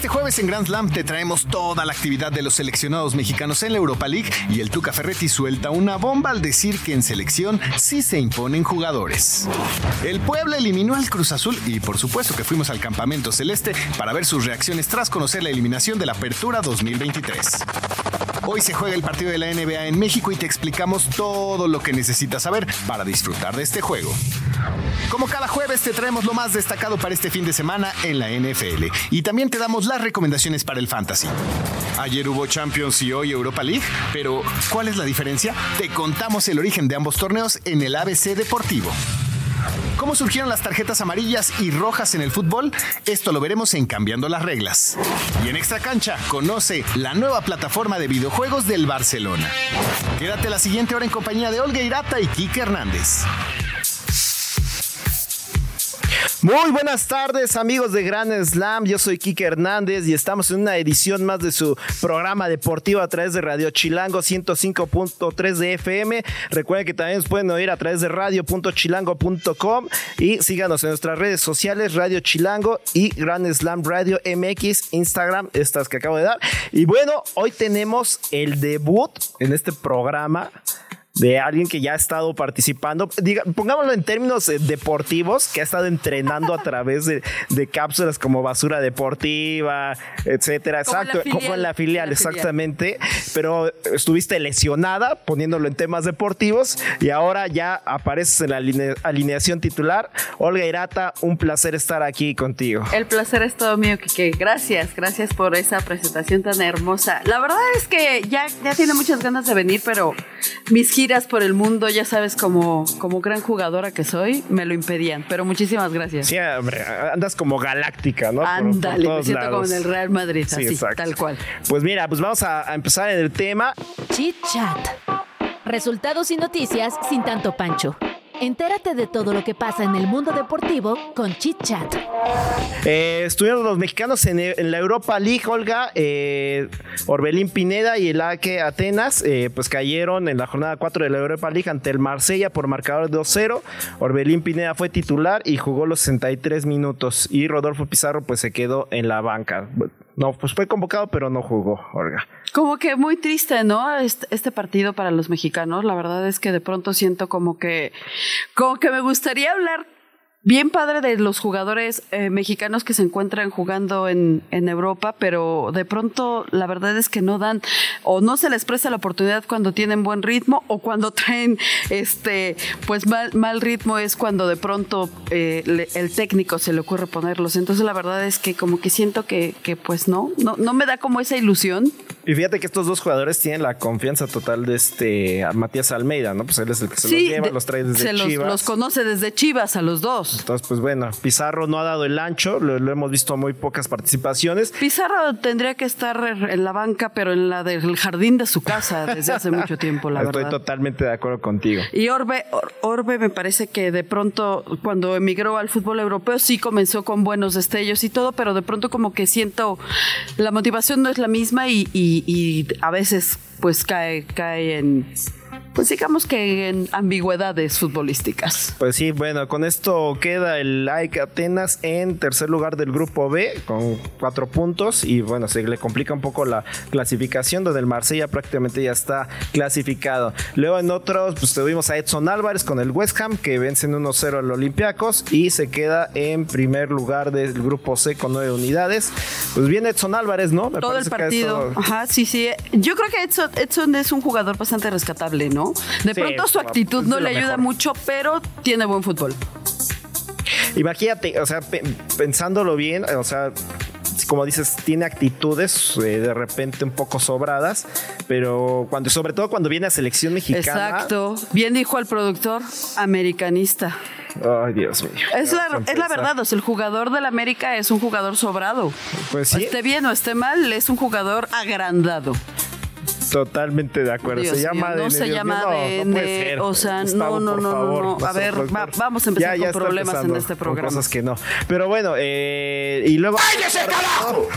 Este jueves en Grand Slam te traemos toda la actividad de los seleccionados mexicanos en la Europa League y el Tuca Ferretti suelta una bomba al decir que en selección sí se imponen jugadores. El Puebla eliminó al Cruz Azul y por supuesto que fuimos al campamento celeste para ver sus reacciones tras conocer la eliminación de la Apertura 2023. Hoy se juega el partido de la NBA en México y te explicamos todo lo que necesitas saber para disfrutar de este juego. Como cada jueves te traemos lo más destacado para este fin de semana en la NFL y también te damos las recomendaciones para el fantasy. Ayer hubo Champions y hoy Europa League, pero ¿cuál es la diferencia? Te contamos el origen de ambos torneos en el ABC Deportivo. ¿Cómo surgieron las tarjetas amarillas y rojas en el fútbol? Esto lo veremos en Cambiando las Reglas. Y en Extra Cancha, conoce la nueva plataforma de videojuegos del Barcelona. Quédate la siguiente hora en compañía de Olga Irata y Kike Hernández. Muy buenas tardes amigos de Gran Slam, yo soy Kike Hernández y estamos en una edición más de su programa deportivo a través de Radio Chilango 105.3 de FM. Recuerden que también nos pueden oír a través de radio.chilango.com y síganos en nuestras redes sociales Radio Chilango y Gran Slam Radio MX, Instagram, estas que acabo de dar. Y bueno, hoy tenemos el debut en este programa de alguien que ya ha estado participando, diga, pongámoslo en términos eh, deportivos, que ha estado entrenando a través de, cápsulas como basura deportiva, etcétera. Exacto, como en la filial, exactamente. Pero estuviste lesionada, poniéndolo en temas deportivos, y ahora ya apareces en la alineación titular. Olga Irata, un placer estar aquí contigo. El placer es todo mío, Kike. Gracias, gracias por esa presentación tan hermosa. La verdad es que ya, ya tiene muchas ganas de venir, pero mis giras por el mundo, ya sabes, como, como gran jugadora que soy, me lo impedían. Pero muchísimas gracias. Sí, hombre, andas como galáctica, ¿no? Ándale, me siento como en el Real Madrid, así, tal cual. Pues mira, pues vamos a, a empezar en el tema. Chit Chat. Resultados y noticias sin tanto pancho. Entérate de todo lo que pasa en el mundo deportivo con Chit Chat. Eh, estuvieron los mexicanos en, la Europa League, Olga. Eh, Orbelín Pineda y el Aque Atenas, eh, pues cayeron en la jornada 4 de la Europa League ante el Marsella por marcador de 2-0. Orbelín Pineda fue titular y jugó los 63 minutos. Y Rodolfo Pizarro, pues se quedó en la banca. No, pues fue convocado, pero no jugó, Olga. Como que muy triste, ¿no? Este, este, partido para los mexicanos. La verdad es que de pronto siento como que, como que me gustaría hablar bien padre de los jugadores eh, mexicanos que se encuentran jugando en, en, Europa, pero de pronto la verdad es que no dan o no se les presta la oportunidad cuando tienen buen ritmo o cuando traen este pues mal, mal ritmo es cuando de pronto eh, el técnico se le ocurre ponerlos. Entonces la verdad es que como que siento que, que pues no, no, no me da como esa ilusión. Y fíjate que estos dos jugadores tienen la confianza total de este Matías Almeida, ¿no? Pues él es el que se los lleva, los trae desde se Chivas. Los, conoce desde Chivas a los dos. Entonces, pues bueno, Pizarro no ha dado el ancho, lo, hemos visto muy pocas participaciones. Pizarro tendría que estar en la banca, pero en la del jardín de su casa desde hace mucho tiempo, la verdad. Estoy totalmente de acuerdo contigo. Y Orbe, Orbe me parece que de pronto, cuando emigró al fútbol europeo, sí comenzó con buenos destellos y todo, pero de pronto como que siento la motivación no es la misma y, y a veces pues cae, cae en pues digamos que en ambigüedades futbolísticas. Pues sí, bueno, con esto queda el AEK Atenas en tercer lugar del grupo B con cuatro puntos y bueno, se le complica un poco la clasificación donde el Marsella prácticamente ya está clasificado. Luego en otros, pues tuvimos a Edson Álvarez con el West Ham que vencen 1-0 al Olympiacos y se queda en primer lugar del grupo C con nueve unidades. Pues bien Edson Álvarez, ¿no? Todo el partido. Ajá, sí, sí. Yo creo que Edson, Edson es un jugador bastante rescatable, ¿no? De pronto su actitud no le ayuda mucho, pero tiene buen fútbol. Imagínate, o sea, pensándolo bien, o sea, como dices, tiene actitudes eh, de repente un poco sobradas, pero cuando, sobre todo cuando viene a selección mexicana. Exacto. Bien dijo el productor, americanista. Ay, Dios mío. Es la, es la verdad, o sea, el jugador del América es un jugador sobrado. Pues sí. Esté bien o esté mal, es un jugador agrandado. Totalmente de acuerdo. Dios se llama mío, no ADN, se llama no, no ADN, ser. o sea, Gustavo, no, no, no, no, favor, no. A ver, va- vamos a empezar con está problemas en este con programa. Cosas que no. Pero bueno, eh, y luego. ¡Cállese, carajo!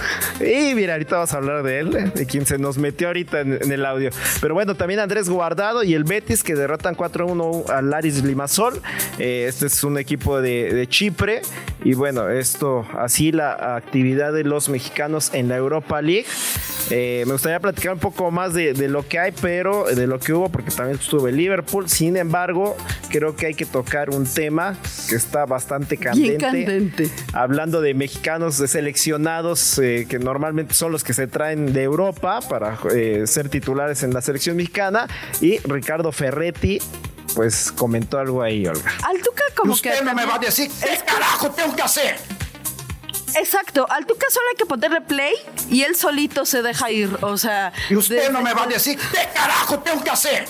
Y mira, ahorita vamos a hablar de él, de quien se nos metió ahorita en, en el audio. Pero bueno, también Andrés Guardado y el Betis que derrotan 4-1 al Laris Limasol. Eh, este es un equipo de, de Chipre. Y bueno, esto, así la actividad de los mexicanos en la Europa League. Eh, me gustaría platicar un poco más de, de lo que hay, pero de lo que hubo, porque también estuve en Liverpool. Sin embargo, creo que hay que tocar un tema que está bastante Bien candente candente. hablando de mexicanos de seleccionados eh, que normalmente son los que se traen de Europa para eh, ser titulares en la selección mexicana y Ricardo Ferretti pues comentó algo ahí Olga Al Tuca como Usted que no me también- va a decir qué carajo tengo que hacer. Exacto, al Tuca solo hay que ponerle play y él solito se deja ir, o sea... Y usted no me va a decir qué carajo tengo que hacer.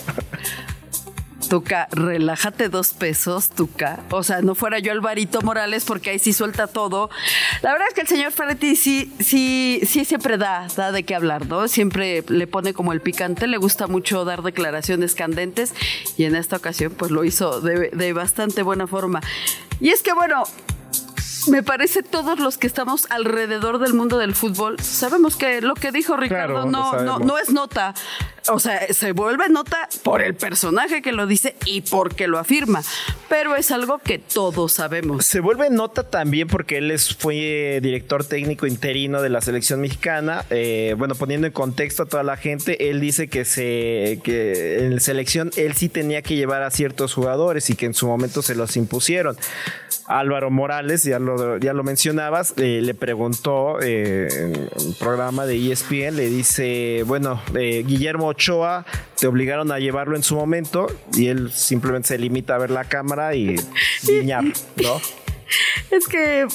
Tuca, relájate dos pesos, Tuca. O sea, no fuera yo Alvarito Morales porque ahí sí suelta todo. La verdad es que el señor Ferretti sí, sí, sí siempre da, da de qué hablar, ¿no? Siempre le pone como el picante, le gusta mucho dar declaraciones candentes y en esta ocasión pues lo hizo de, de bastante buena forma. Y es que bueno, me parece todos los que estamos alrededor del mundo del fútbol sabemos que lo que dijo Ricardo Claro, no, no, no es nota. O sea, se vuelve nota por el personaje que lo dice y porque lo afirma. Pero es algo que todos sabemos. se vuelve nota también porque él es, fue director técnico interino de la selección mexicana Eh, bueno poniendo en contexto a toda la gente él dice que se que en la selección él sí tenía que llevar a ciertos jugadores y que en su momento se los impusieron Álvaro Morales, ya lo, ya lo mencionabas, eh, le preguntó eh, en un programa de ESPN, le dice, bueno, eh, Guillermo Ochoa, te obligaron a llevarlo en su momento y él simplemente se limita a ver la cámara y guiñar, ¿no? Es que.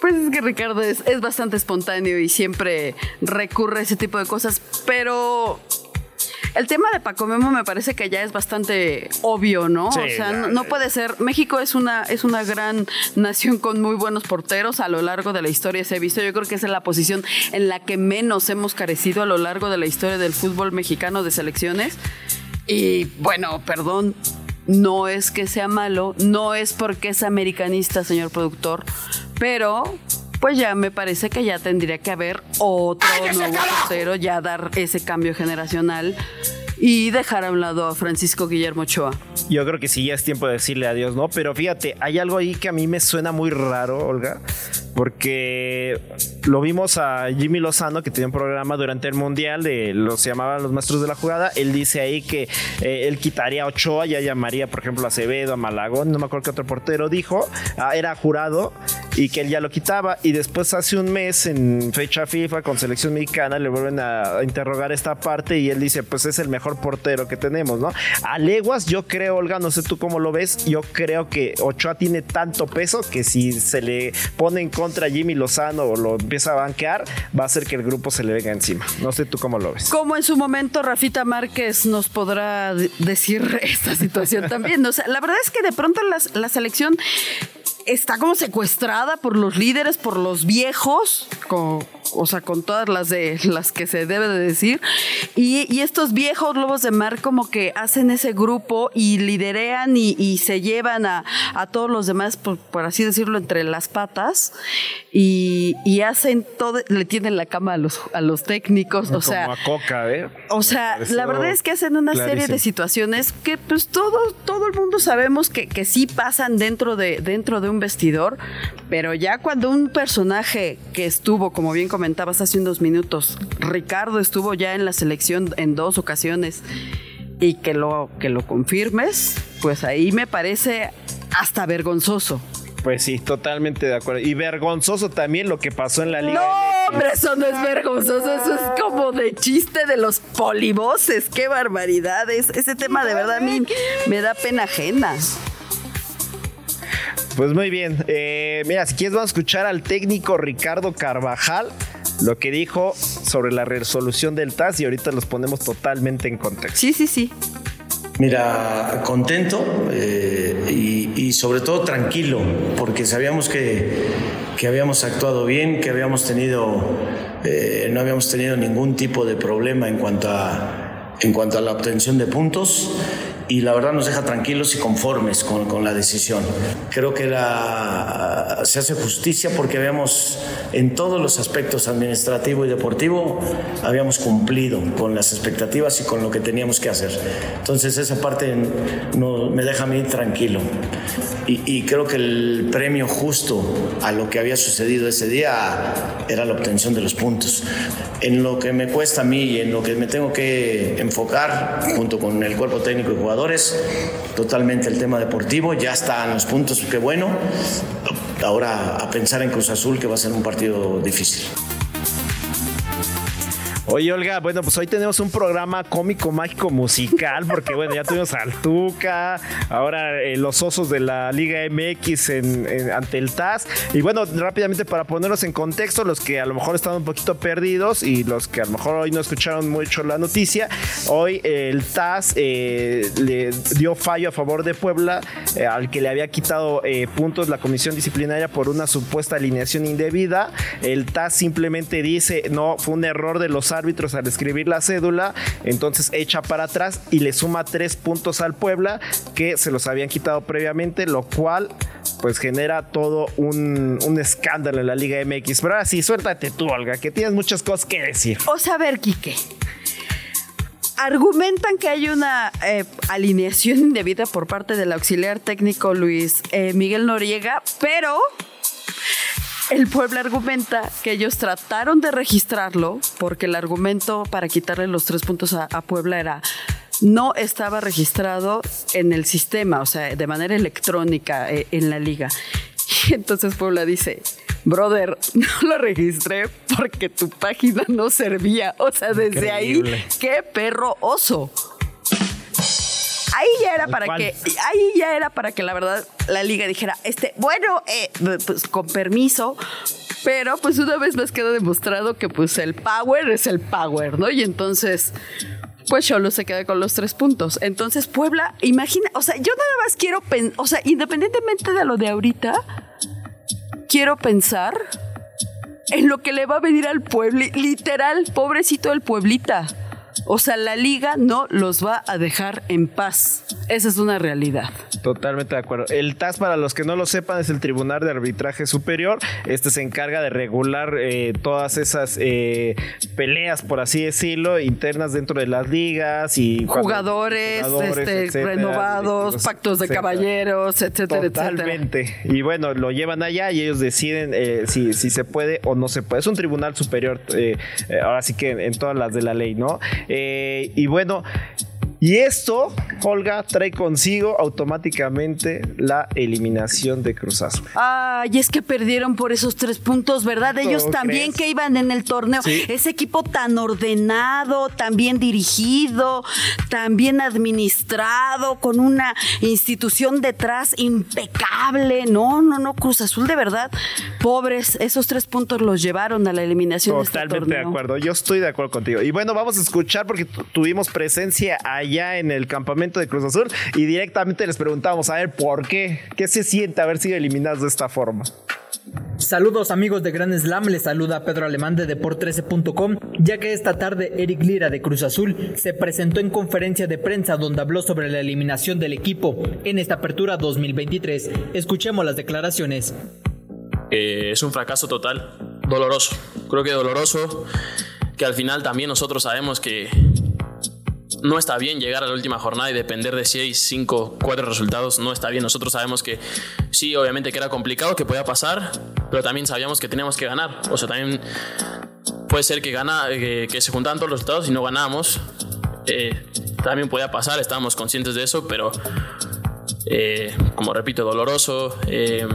Pues es que Ricardo es, es bastante espontáneo y siempre recurre a ese tipo de cosas. Pero. El tema de Paco Memo me parece que ya es bastante obvio, ¿no? Sí, o sea, no, puede ser. México es una, es una gran nación con muy buenos porteros. A lo largo de la historia se ha visto. Yo creo que esa es la posición en la que menos hemos carecido a lo largo de la historia del fútbol mexicano de selecciones. Y bueno, perdón, no es que sea malo, no es porque es americanista, señor productor, pero pues ya me parece que ya tendría que haber otro ¡Cállese, nuevo portero, ya dar ese cambio generacional y dejar a un lado a Francisco Guillermo Ochoa. Yo creo que sí, ya es tiempo de decirle adiós, ¿no? Pero fíjate, hay algo ahí que a mí me suena muy raro, Olga, porque lo vimos a Jimmy Lozano, que tenía un programa durante el Mundial, de los llamaban los maestros de la jugada. Él dice ahí que eh, él quitaría a Ochoa, ya llamaría, por ejemplo, a Acevedo, a Malagón, no me acuerdo qué otro portero dijo, ah, era jurado y que él ya lo quitaba. Y después, hace un mes, en fecha FIFA con selección mexicana, le vuelven a, interrogar esta parte y él dice: Pues es el mejor portero que tenemos, ¿no? A leguas, yo creo, Olga, no sé tú cómo lo ves, yo creo que Ochoa tiene tanto peso que si se le pone en contra a Jimmy Lozano o lo empieza a banquear, va a hacer que el grupo se le venga encima. No sé tú cómo lo ves. Como en su momento Rafita Márquez nos podrá de- decir esta situación también. O sea, la verdad es que de pronto la selección está como secuestrada por los líderes, por los viejos, con- o sea, con todas las de las que se debe de decir. Y, y estos viejos lobos de mar como que hacen ese grupo y liderean y, y se llevan a, a todos los demás, por, por así decirlo, entre las patas. Y, y hacen todo, le tienden la cama a los, a los técnicos. O sea, Como a Coca, ¿eh? o sea, la verdad es que hacen una serie de situaciones que pues todo, todo el mundo sabemos que, que sí pasan dentro de, dentro de un vestidor, pero ya cuando un personaje que estuvo, como bien comentabas hace unos minutos, Ricardo estuvo ya en la selección en dos ocasiones y que lo, que lo confirmes, pues ahí me parece hasta vergonzoso. Pues sí, totalmente de acuerdo. Y vergonzoso también lo que pasó en la Liga. No, hombre, eso no es vergonzoso, eso es como de chiste de los polivoces, qué barbaridades. Ese tema de verdad a mí me da pena ajena. Pues muy bien. Eh, mira, si quieres vamos a escuchar al técnico Ricardo Carvajal lo que dijo sobre la resolución del TAS y ahorita los ponemos totalmente en contexto. Sí, sí, sí. Mira, contento eh, y, y sobre todo tranquilo, porque sabíamos que, que habíamos actuado bien, que habíamos tenido, eh, no habíamos tenido ningún tipo de problema en cuanto a, en cuanto a la obtención de puntos y la verdad nos deja tranquilos y conformes con, con la decisión. Creo que la, se hace justicia porque habíamos, en todos los aspectos administrativo y deportivo, habíamos cumplido con las expectativas y con lo que teníamos que hacer. Entonces esa parte no, me deja a mí tranquilo. Y, y creo que el premio justo a lo que había sucedido ese día era la obtención de los puntos. En lo que me cuesta a mí y en lo que me tengo que enfocar, junto con el cuerpo técnico y jugador, totalmente el tema deportivo, ya están los puntos, qué bueno. Ahora a pensar en Cruz Azul, que va a ser un partido difícil. Oye, Olga, bueno, pues hoy tenemos un programa cómico, mágico, musical, porque bueno, ya tuvimos al Tuca, ahora eh, los osos de la Liga MX ante el TAS. Y bueno, rápidamente para ponernos en contexto, los que a lo mejor están un poquito perdidos y los que a lo mejor hoy no escucharon mucho la noticia, hoy eh, el TAS eh, le dio fallo a favor de Puebla, al que le había quitado puntos la comisión disciplinaria por una supuesta alineación indebida. El TAS simplemente dice, no, fue un error de los árbitros al escribir la cédula, entonces echa para atrás y le suma tres puntos al Puebla que se los habían quitado previamente, lo cual pues genera todo un, un escándalo en la Liga MX. Pero ahora sí, suéltate tú, Olga, que tienes muchas cosas que decir. O ver, Quique. Argumentan que hay una eh, alineación indebida por parte del auxiliar técnico Luis eh, Miguel Noriega, pero el pueblo argumenta que ellos trataron de registrarlo porque el argumento para quitarle los tres puntos a, a Puebla era no estaba registrado en el sistema, o sea, de manera electrónica eh, en la liga. Y entonces Puebla dice, brother, no lo registré porque tu página no servía. O sea, desde Increíble. ahí, qué perro oso. Ahí ya era para cual. que, ahí ya era para que la verdad la liga dijera, este, bueno, eh, pues con permiso, pero pues una vez más queda demostrado que pues el power es el power, ¿no? Y entonces, pues Cholo se queda con los tres puntos. Entonces Puebla, imagina, o sea, yo nada más quiero, o sea, independientemente de lo de ahorita, quiero pensar en lo que le va a venir al pueblo, literal, pobrecito del pueblita. O sea, la liga no los va a dejar en paz. Esa es una realidad. Totalmente de acuerdo. El TAS, para los que no lo sepan, es el Tribunal de Arbitraje Superior. Este se encarga de regular eh, todas esas eh, peleas, por así decirlo, internas dentro de las ligas y cuando- Jugadores, este, etcétera, renovados, pactos de etcétera. caballeros, etcétera, etcétera. Totalmente. Y bueno, lo llevan allá y ellos deciden eh, si, si se puede o no se puede. Es un tribunal superior, eh, eh, ahora sí que en, en todas las de la ley, ¿no? Eh, y bueno. Y esto, Olga, trae consigo automáticamente la eliminación de Cruz Azul. Ay, es que perdieron por esos tres puntos, ¿verdad? Ellos ¿Cómo también crees? que iban en el torneo. Sí. Ese equipo tan ordenado, tan bien dirigido, tan bien administrado, con una institución detrás impecable. No, no, no, Cruz Azul de verdad. Pobres, esos tres puntos los llevaron a la eliminación de este Totalmente de torneo. acuerdo, yo estoy de acuerdo contigo. Y bueno, vamos a escuchar porque tu- tuvimos presencia allá en el campamento de Cruz Azul y directamente les preguntamos a ver por qué, qué se siente haber sido eliminados de esta forma. Saludos amigos de Gran Slam, les saluda Pedro Alemán de Deport13.com, ya que esta tarde Eric Lira de Cruz Azul se presentó en conferencia de prensa donde habló sobre la eliminación del equipo en esta apertura 2023. Escuchemos las declaraciones. Eh, es un fracaso total, doloroso. Creo que doloroso, que al final también nosotros sabemos que no está bien llegar a la última jornada y depender de 6, 5, 4 resultados. No está bien. Nosotros sabemos que sí, obviamente que era complicado, que podía pasar, pero también sabíamos que teníamos que ganar. O sea, también puede ser que, gana, que, que se juntaban todos los resultados y no ganábamos. Eh, también podía pasar, estábamos conscientes de eso, pero eh, como repito, doloroso. eh,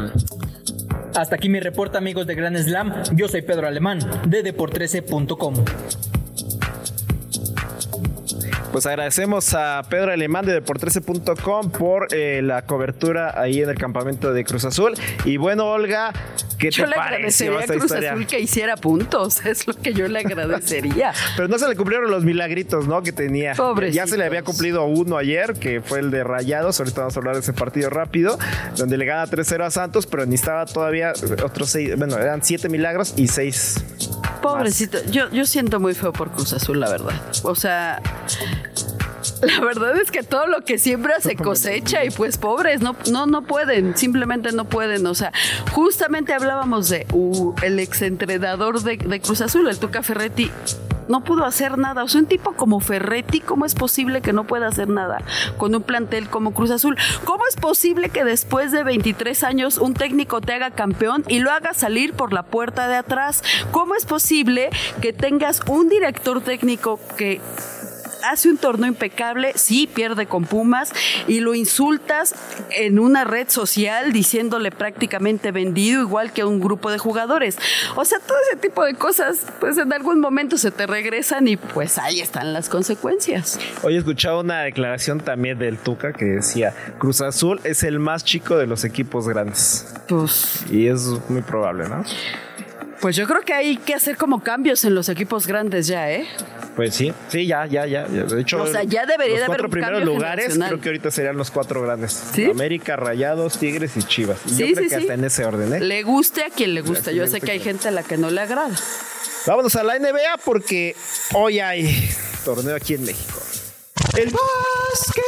Hasta aquí mi reporte amigos de Gran Slam, yo soy Pedro Alemán de Deport13.com. Pues agradecemos a Pedro Alemán de Deport13.com por eh, la cobertura ahí en el campamento de Cruz Azul. Y bueno, Olga, ¿Qué Yo te le agradecería a Cruz historia? Azul que hiciera puntos, es lo que yo le agradecería. Pero no se le cumplieron los milagritos, ¿no? Que tenía. Ya se le había cumplido uno ayer, que fue el de Rayados. Ahorita vamos a hablar de ese partido rápido, donde le gana 3-0 a Santos, pero necesitaba todavía otros seis. Bueno, eran siete milagros y seis. Pobrecito, yo, yo siento muy feo por Cruz Azul, la verdad. O sea, la verdad es que todo lo que siembra se cosecha y pues pobres, no, no, no pueden, simplemente no pueden. O sea, justamente hablábamos de uh, el exentrenador de, de Cruz Azul, el Tuca Ferretti. No pudo hacer nada. O sea, un tipo como Ferretti, ¿cómo es posible que no pueda hacer nada con un plantel como Cruz Azul? ¿Cómo es posible que después de 23 años un técnico te haga campeón y lo haga salir por la puerta de atrás? ¿Cómo es posible que tengas un director técnico que hace un torneo impecable, sí pierde con Pumas y lo insultas en una red social diciéndole prácticamente vendido igual que a un grupo de jugadores. O sea, todo ese tipo de cosas, pues en algún momento se te regresan y pues ahí están las consecuencias. Hoy escuchaba una declaración también del Tuca que decía, Cruz Azul es el más chico de los equipos grandes. Pues... Y es muy probable, ¿no? Pues yo creo que hay que hacer como cambios en los equipos grandes ya, ¿eh? Pues sí, sí, ya, ya, ya. De hecho, O sea, ya debería los de haber cuatro un primeros lugares creo que ahorita serían los cuatro grandes. ¿Sí? América, Rayados, Tigres y Chivas. Sí, Yo creo sí, que hasta en ese orden, ¿eh? Le guste a quien le gusta. Yo sé que hay gente a la que no le agrada. Vámonos a la NBA porque hoy hay torneo aquí en México. El básquet.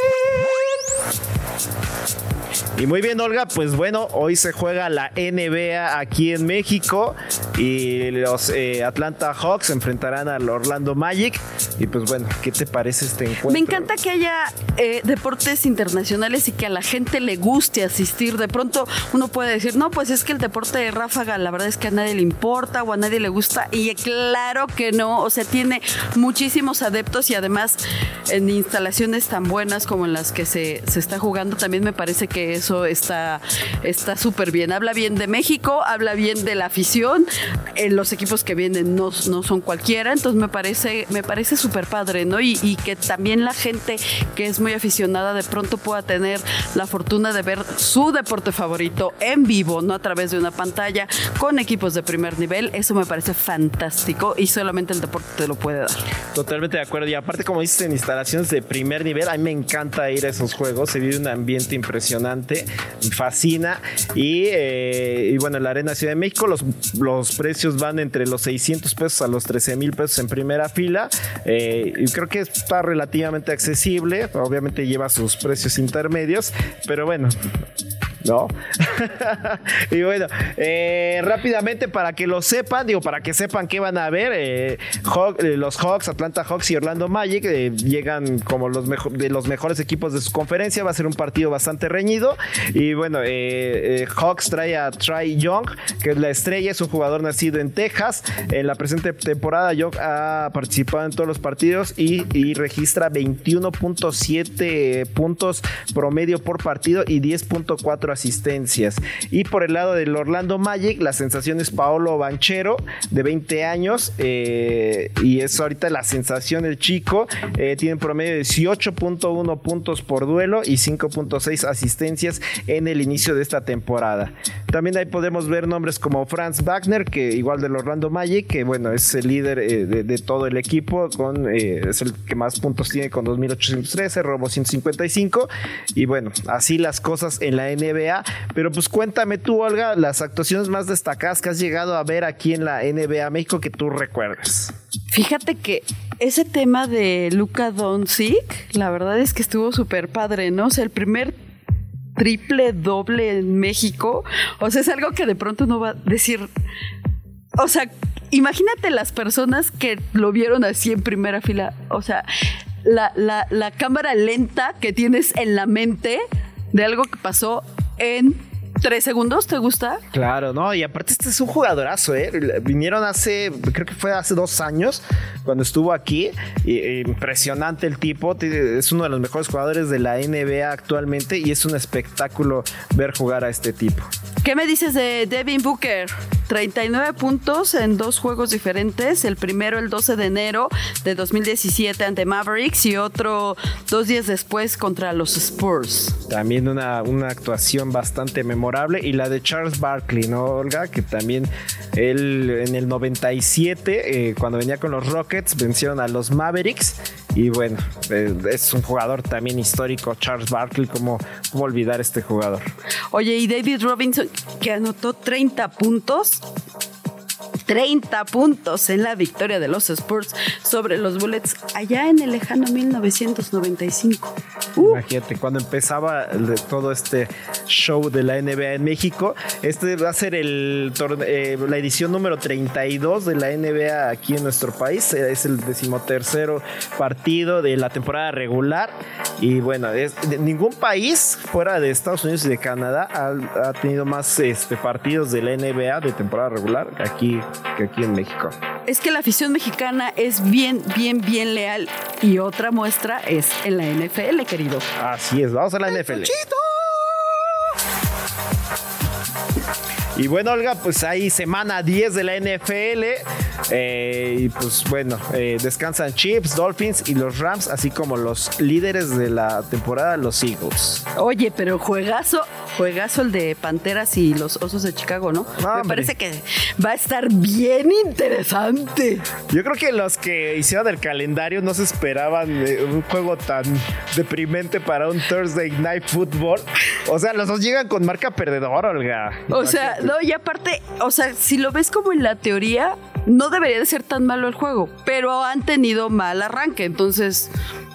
Y muy bien, Olga, pues bueno, hoy se juega la NBA aquí en México y los eh, Atlanta Hawks enfrentarán al Orlando Magic. Y pues bueno, ¿qué te parece este encuentro? Me encanta que haya eh, deportes internacionales y que a la gente le guste asistir. De pronto uno puede decir, no, pues es que el deporte de ráfaga la verdad es que a nadie le importa o a nadie le gusta. Y claro que no, o sea, tiene muchísimos adeptos y además en instalaciones tan buenas como en las que se, se está jugando, también me parece que eso está súper bien. Habla bien de México, habla bien de la afición. eh, los equipos que vienen no, no son cualquiera, entonces me parece, me parece súper padre, ¿no? Y, y que también la gente que es muy aficionada de pronto pueda tener la fortuna de ver su deporte favorito en vivo, no a través de una pantalla, con equipos de primer nivel. Eso me parece fantástico y solamente el deporte te lo puede dar. Totalmente de acuerdo. Y aparte, como dices, en instalaciones de primer nivel, a mí me encanta ir a esos juegos. Se vive un ambiente impresionante, fascina. Y, eh, y bueno, en la Arena Ciudad de México los, los precios van entre los 600 pesos a los 13 mil pesos en primera fila. Eh, creo que está relativamente accesible. Obviamente lleva sus precios intermedios, pero bueno. ¿No? y bueno, eh, rápidamente para que lo sepan, digo, para que sepan qué van a ver, eh, eh, los Hawks, Atlanta Hawks y Orlando Magic llegan como los de los mejores equipos de su conferencia, va a ser un partido bastante reñido. Y bueno, Hawks trae a Trey Young, que es la estrella, es un jugador nacido en Texas, en la presente temporada Young ha participado en todos los partidos y, y registra 21.7 puntos promedio por partido y 10.4 asistencias. Y por el lado del Orlando Magic, la sensación es Paolo Banchero, de 20 años, eh, y es ahorita la sensación el chico. eh, tiene un promedio de 18.1 puntos por duelo y 5.6 asistencias en el inicio de esta temporada. También ahí podemos ver nombres como Franz Wagner, que igual del Orlando Magic, que bueno, es el líder eh, de, todo el equipo, con, es el que más puntos tiene con 2.813, robo 155. Y bueno, así las cosas en la NBA. Pero pues cuéntame tú, Olga, las actuaciones más destacadas que has llegado a ver aquí en la NBA México que tú recuerdes. Fíjate que ese tema de Luka Doncic, la verdad es que estuvo súper padre, ¿no? O sea, el primer triple doble en México, o sea, es algo que de pronto uno va a decir, o sea, imagínate las personas que lo vieron así en primera fila, o sea, la, la, la cámara lenta que tienes en la mente de algo que pasó en tres segundos, ¿te gusta? Claro, no, y aparte este es un jugadorazo, ¿eh? Vinieron hace, creo que fue hace dos años cuando estuvo aquí. e impresionante el tipo, es uno de los mejores jugadores de la NBA actualmente y es un espectáculo ver jugar a este tipo. ¿Qué me dices de Devin Booker? 39 puntos en dos juegos diferentes. El primero el 12 de enero de 2017 ante Mavericks y otro dos días después contra los Spurs. También una, una actuación bastante memorable. Y la de Charles Barkley, ¿no, Olga? Que también él en el 97, eh, cuando venía con los Rockets, vencieron a los Mavericks. Y bueno, eh, es un jugador también histórico, Charles Barkley. ¿Cómo, ¿Cómo olvidar este jugador? Oye, y David Robinson, que anotó 30 puntos 30 puntos en la victoria de los Spurs sobre los Bullets allá en el lejano 1995. Uh. Imagínate, cuando empezaba todo este show de la NBA en México, este va a ser el eh, la edición número 32 de la NBA aquí en nuestro país. Es el decimotercero partido de la temporada regular. Y bueno, ningún país fuera de Estados Unidos y de Canadá ha, tenido más este, partidos de la NBA de temporada regular aquí que aquí en México. Es que la afición mexicana es bien, bien, bien leal. Y otra muestra es en la NFL, querido. Así es, vamos a la NFL. Y bueno, Olga, pues ahí semana 10 de la NFL. Eh, y pues bueno, eh, descansan Chiefs, Dolphins y los Rams, así como los líderes de la temporada, los Eagles. Oye, pero juegazo, juegazo el de Panteras y los Osos de Chicago, ¿no? Me parece que va a estar bien interesante. Yo creo que los que hicieron el calendario no se esperaban eh, un juego tan deprimente para un Thursday Night Football. O sea, los dos llegan con marca perdedora, Olga. O sea, no, y aparte, o sea, si lo ves como en la teoría, no debería de ser tan malo el juego, pero han tenido mal arranque, entonces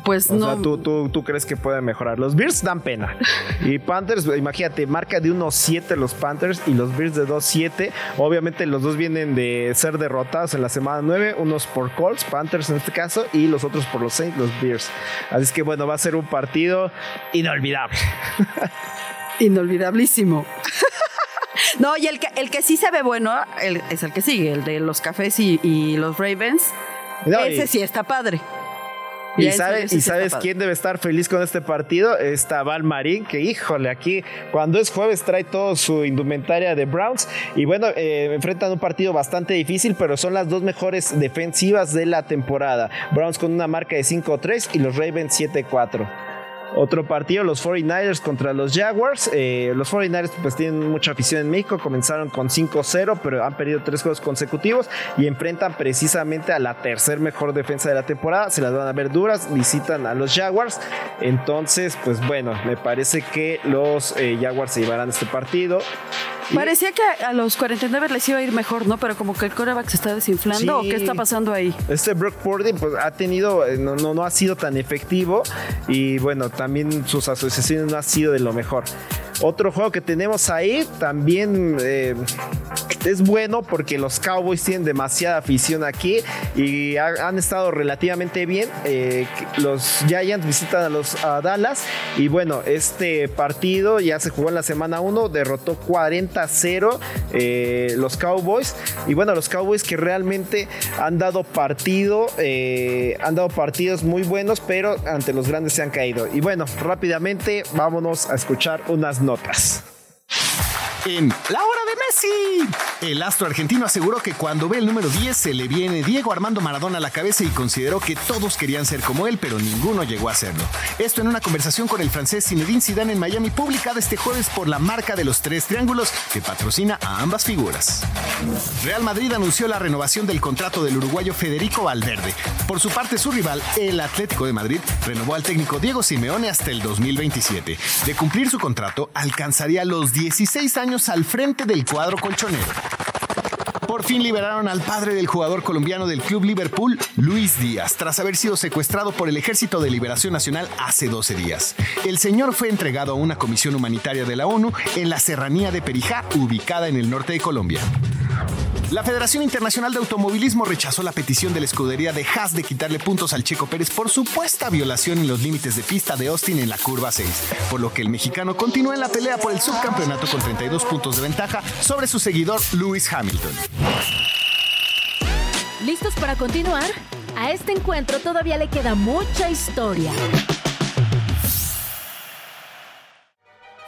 pues no. Sea, ¿tú, tú, tú, crees que puede mejorar. Los Bears dan pena. Y Panthers, imagínate, marca de 1-7 los Panthers y los Bears de 2-7. Obviamente los dos vienen de ser derrotados en la semana 9, unos por Colts, Panthers en este caso, y los otros por los Saints, los Bears. Así es que bueno, va a ser un partido inolvidable. Inolvidablísimo. No, y el que, el que sí se ve bueno es el que sigue, el de los cafés y, los Ravens. Ese sí está padre. Y, ¿y sabes quién debe estar feliz con este partido? Está Val Marín, que híjole, aquí cuando es jueves trae todo su indumentaria de Browns. Y bueno, eh, enfrentan un partido bastante difícil, pero son las dos mejores defensivas de la temporada. Browns con una marca de 5-3 y los Ravens 7-4. Otro partido, los 49ers contra los Jaguars. Eh, los 49ers pues tienen mucha afición en México, comenzaron con 5-0, pero han perdido tres juegos consecutivos y enfrentan precisamente a la tercer mejor defensa de la temporada. Se las van a ver duras, visitan a los Jaguars. Entonces, pues bueno, me parece que los eh, Jaguars se llevarán este partido. Parecía que a los 49 les iba a ir mejor, ¿no? Pero como que el coreback se está desinflando, ¿o qué está pasando ahí? Este Brock Purdy pues, ha tenido, eh, no, no, no ha sido tan efectivo y bueno, también sus asociaciones no han sido de lo mejor. Otro juego que tenemos ahí también eh, es bueno porque los Cowboys tienen demasiada afición aquí y han estado relativamente bien. Eh, los Giants visitan a los Dallas y bueno, este partido ya se jugó en la semana 1, derrotó 40-0 eh, los Cowboys y bueno, los Cowboys que realmente han dado partido, han dado partidos muy buenos, pero ante los grandes se han caído. Y bueno, rápidamente vámonos a escuchar unas notas. En la hora de Messi, el astro argentino aseguró que cuando ve el número 10 se le viene Diego Armando Maradona a la cabeza y consideró que todos querían ser como él, pero ninguno llegó a serlo. Esto en una conversación con el francés Zinedine Zidane en Miami, publicada este jueves por la marca de los tres triángulos que patrocina a ambas figuras. Real Madrid anunció la renovación del contrato del uruguayo Federico Valverde. Por su parte, su rival, el Atlético de Madrid, renovó al técnico Diego Simeone hasta el 2027. De cumplir su contrato, alcanzaría los 16 años al frente del cuadro colchonero. Por fin liberaron al padre del jugador colombiano del club Liverpool, Luis Díaz, tras haber sido secuestrado por el Ejército de Liberación Nacional hace 12 días. El señor fue entregado a una comisión humanitaria de la ONU en la serranía de Perijá, ubicada en el norte de Colombia. La Federación Internacional de Automovilismo rechazó la petición de la escudería de Haas de quitarle puntos al Checo Pérez por supuesta violación en los límites de pista de Austin en la curva 6, por lo que el mexicano continúa en la pelea por el subcampeonato con 32 puntos de ventaja sobre su seguidor Lewis Hamilton. ¿Listos para continuar? A este encuentro todavía le queda mucha historia.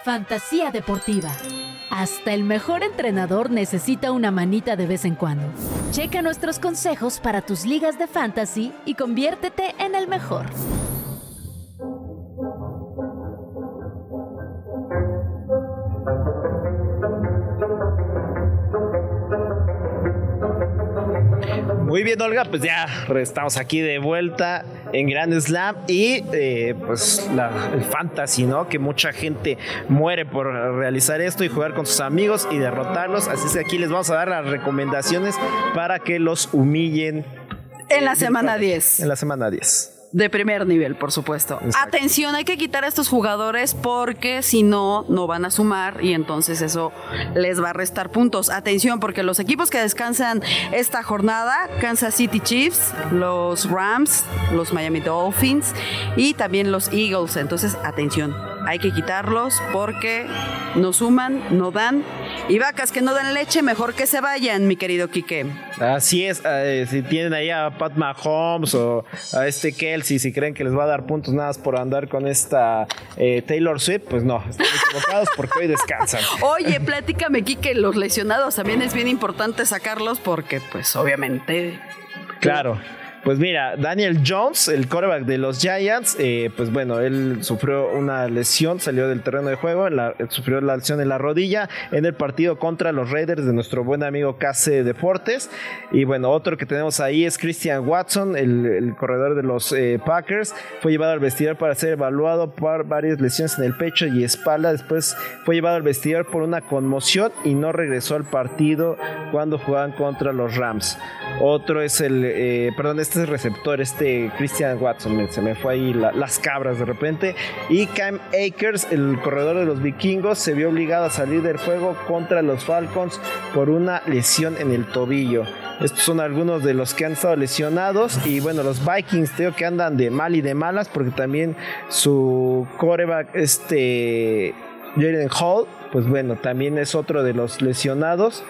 Fantasía deportiva. Hasta el mejor entrenador necesita una manita de vez en cuando. Checa nuestros consejos para tus ligas de fantasy y conviértete en el mejor. Muy bien, Olga, pues ya estamos aquí de vuelta en Grand Slam y eh, pues la- el fantasy, ¿no? Que mucha gente muere por realizar esto y jugar con sus amigos y derrotarlos. Así es que aquí les vamos a dar las recomendaciones para que los humillen En la semana 10. en la semana 10. De primer nivel, por supuesto. Exacto. Atención, hay que quitar a estos jugadores porque si no, no van a sumar y entonces eso les va a restar puntos. Atención, porque los equipos que descansan esta jornada, Kansas City Chiefs, los Rams, los Miami Dolphins y también los Eagles. Entonces, atención, hay que quitarlos porque no suman, no dan. Y vacas que no dan leche, mejor que se vayan, mi querido Quique. Así es, eh, si tienen ahí a Pat Mahomes o a este Kelsey, si creen que les va a dar puntos nada más por andar con esta eh, Taylor Swift, pues no, están equivocados porque hoy descansan. Oye, platícame, Kike, los lesionados también es bien importante sacarlos porque, pues, obviamente. Claro. Pues mira, Daniel Jones, el quarterback de los Giants, eh, pues bueno, él sufrió una lesión, salió del terreno de juego, sufrió la lesión en la rodilla en el partido contra los Raiders de nuestro buen amigo Case Deportes. Y bueno, otro que tenemos ahí es Christian Watson, el, el corredor de los eh, Packers. Fue llevado al vestidor para ser evaluado por varias lesiones en el pecho y espalda. Después fue llevado al vestidor por una conmoción y no regresó al partido cuando jugaban contra los Rams. Otro es el, eh, perdón, este es el receptor, este Christian Watson, se me fue ahí la- las cabras de repente. Y Cam Akers, el corredor de los vikingos, se vio obligado a salir del juego contra los Falcons por una lesión en el tobillo. Estos son algunos de los que han estado lesionados. Y bueno, los Vikings, creo que andan de mal y de malas porque también su coreback, este Jaden Hall, pues bueno, también es otro de los lesionados.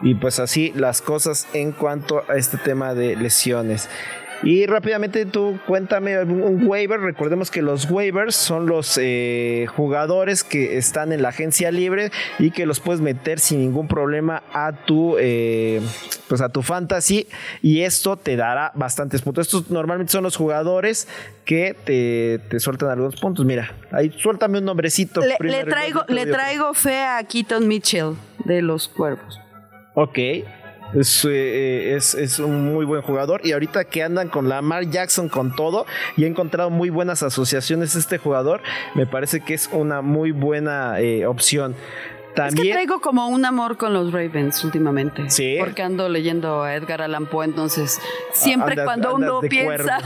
Y pues así las cosas en cuanto a este tema de lesiones. Y rápidamente tú cuéntame un waiver. Recordemos que los waivers son los eh, jugadores que están en la agencia libre y que los puedes meter sin ningún problema a tu eh, pues a tu fantasy y esto te dará bastantes puntos. Estos normalmente son los jugadores que te, te sueltan algunos puntos. Mira, ahí suéltame un nombrecito. Le, le traigo, le traigo fe a Keaton Mitchell de los Cuervos. Ok. Es, eh, es, es un muy buen jugador. Y ahorita que andan con Lamar Jackson con todo y ha encontrado muy buenas asociaciones este jugador, me parece que es una muy buena eh, opción. Es que También, traigo como un amor con los Ravens últimamente. Sí. Porque ando leyendo a Edgar Allan Poe, entonces siempre Andas- cuando uno piensa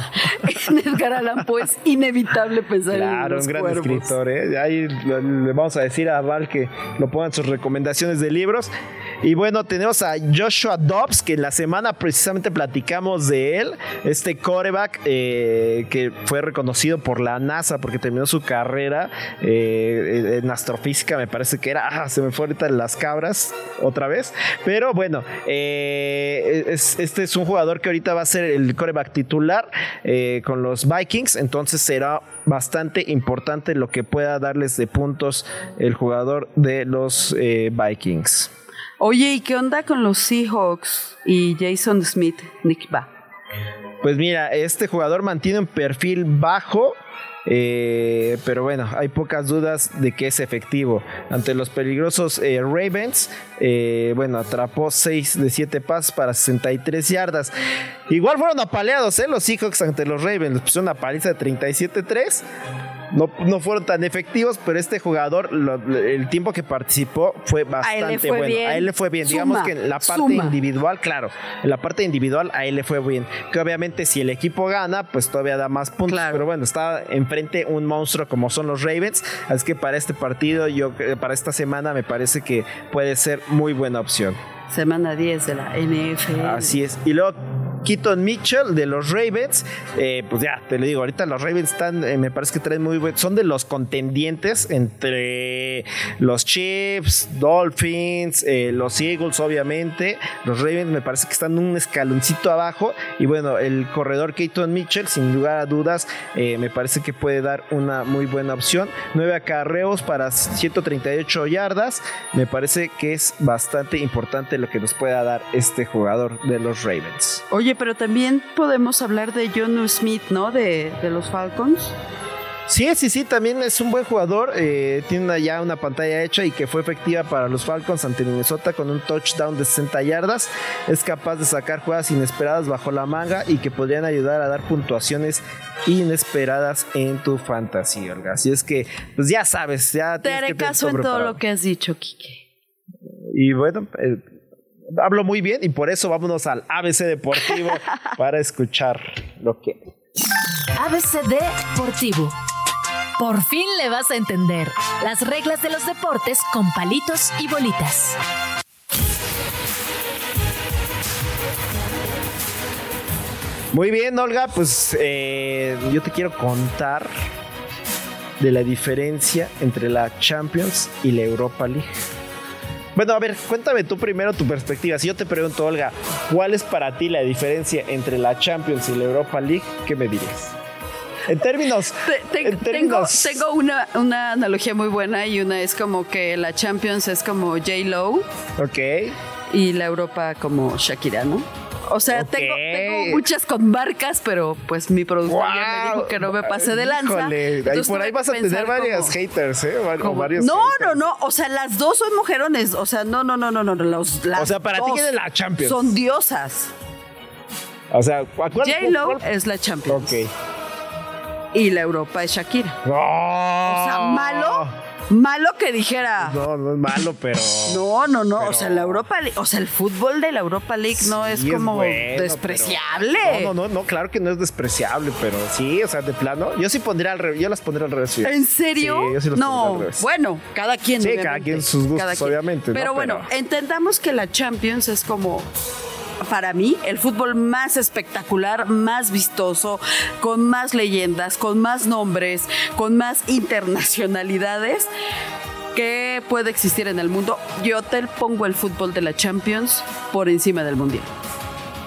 en Edgar Allan Poe es inevitable pensar en claro, los un gran cuervos. escritor. ¿eh? Ahí le, vamos a decir a Val que lo pongan sus recomendaciones de libros. Y bueno, tenemos a Joshua Dobbs, que en la semana precisamente platicamos de él. Este coreback eh, que fue reconocido por la NASA porque terminó su carrera eh, en astrofísica, me parece que era. Ah, se me fue ahorita las cabras otra vez. Pero bueno, eh, es- este es un jugador que ahorita va a ser el coreback titular eh, con los Vikings. Entonces será bastante importante lo que pueda darles de puntos el jugador de los eh, Vikings. Oye, ¿y qué onda con los Seahawks y Jason Smith? Nick va. Pues mira, este jugador mantiene un perfil bajo. Eh, pero bueno, hay pocas dudas de que es efectivo. Ante los peligrosos eh, Ravens, eh, bueno, atrapó 6 de 7 pasos para 63 yardas. Igual fueron apaleados. Los Seahawks ante los Ravens. Les pusieron una paliza de 37-3. No, no fueron tan efectivos, pero este jugador, lo- el tiempo que participó fue bastante fue bueno. bien. A él le fue bien. Suma, Digamos que en la parte suma. individual, claro, en la parte individual a él le fue bien. Que obviamente si el equipo gana, pues todavía da más puntos. Claro. Pero bueno, está enfrente un monstruo como son los Ravens. Así que para este partido, yo eh, para esta semana me parece que puede ser muy buena opción. Semana 10 de la NFL. Así es. Y luego Keaton Mitchell de los Ravens. Eh, pues ya, te lo digo, ahorita los Ravens están, eh, me parece que traen muy buen, son de los contendientes entre los Chiefs, Dolphins, eh, los Eagles, obviamente. Los Ravens me parece que están un escaloncito abajo. Y bueno, el corredor Keaton Mitchell, sin lugar a dudas, me parece que puede dar una muy buena opción. Nueve acarreos para 138 yardas. Me parece que es bastante importante lo que nos pueda dar este jugador de los Ravens. Oye, pero también podemos hablar de John Smith, ¿no? De, de los Falcons. Sí, sí, sí, también es un buen jugador. Eh, tiene ya una pantalla hecha y que fue efectiva para los Falcons ante Minnesota con un touchdown de 60 yardas. Es capaz de sacar jugadas inesperadas bajo la manga y que podrían ayudar a dar puntuaciones inesperadas en tu fantasía, Olga. Así es que, pues ya sabes, ya te haré caso en todo lo que has dicho, Kike. Y bueno, eh, hablo muy bien y por eso vámonos al ABC Deportivo para escuchar lo que. ABC Deportivo. Por fin le vas a entender las reglas de los deportes con palitos y bolitas. Muy bien, Olga, pues eh, yo te quiero contar de la diferencia entre la Champions y la Europa League. Bueno, a ver, cuéntame tú primero tu perspectiva. Si yo te pregunto, Olga, ¿cuál es para ti la diferencia entre la Champions y la Europa League? ¿Qué me dirías? En términos. Tengo, una, una, analogía muy buena y una es como que la Champions es como J-Lo. Ok. Y la Europa como Shakira, ¿no? O sea, tengo, muchas con marcas, pero pues mi productor ya me dijo que no me pase de lanza. por ahí vas a tener varias haters, ¿eh? no, no, no. O sea, las dos son mujerones. O sea, no, no, no, no, no. Los, o sea, para ti, ¿quién es la Champions? Son diosas. O sea, J-Lo es la Champions. Ok. Y la Europa es Shakira. O sea, malo malo que dijera. No, no es malo, pero. No, no, no. O sea, la Europa o sea, el fútbol de la Europa League no es como despreciable. No, no, no, claro que no es despreciable, pero sí, o sea, de plano. Yo sí pondría al revés, yo las pondría al revés. ¿En serio? Sí, yo sí las no, al revés. bueno, cada quien. Sí, cada quien sus gustos, obviamente. Pero bueno, entendamos que la Champions es como para mí, el fútbol más espectacular, más vistoso, con más leyendas, con más nombres, con más internacionalidades que puede existir en el mundo. Yo te pongo el fútbol de la Champions por encima del Mundial.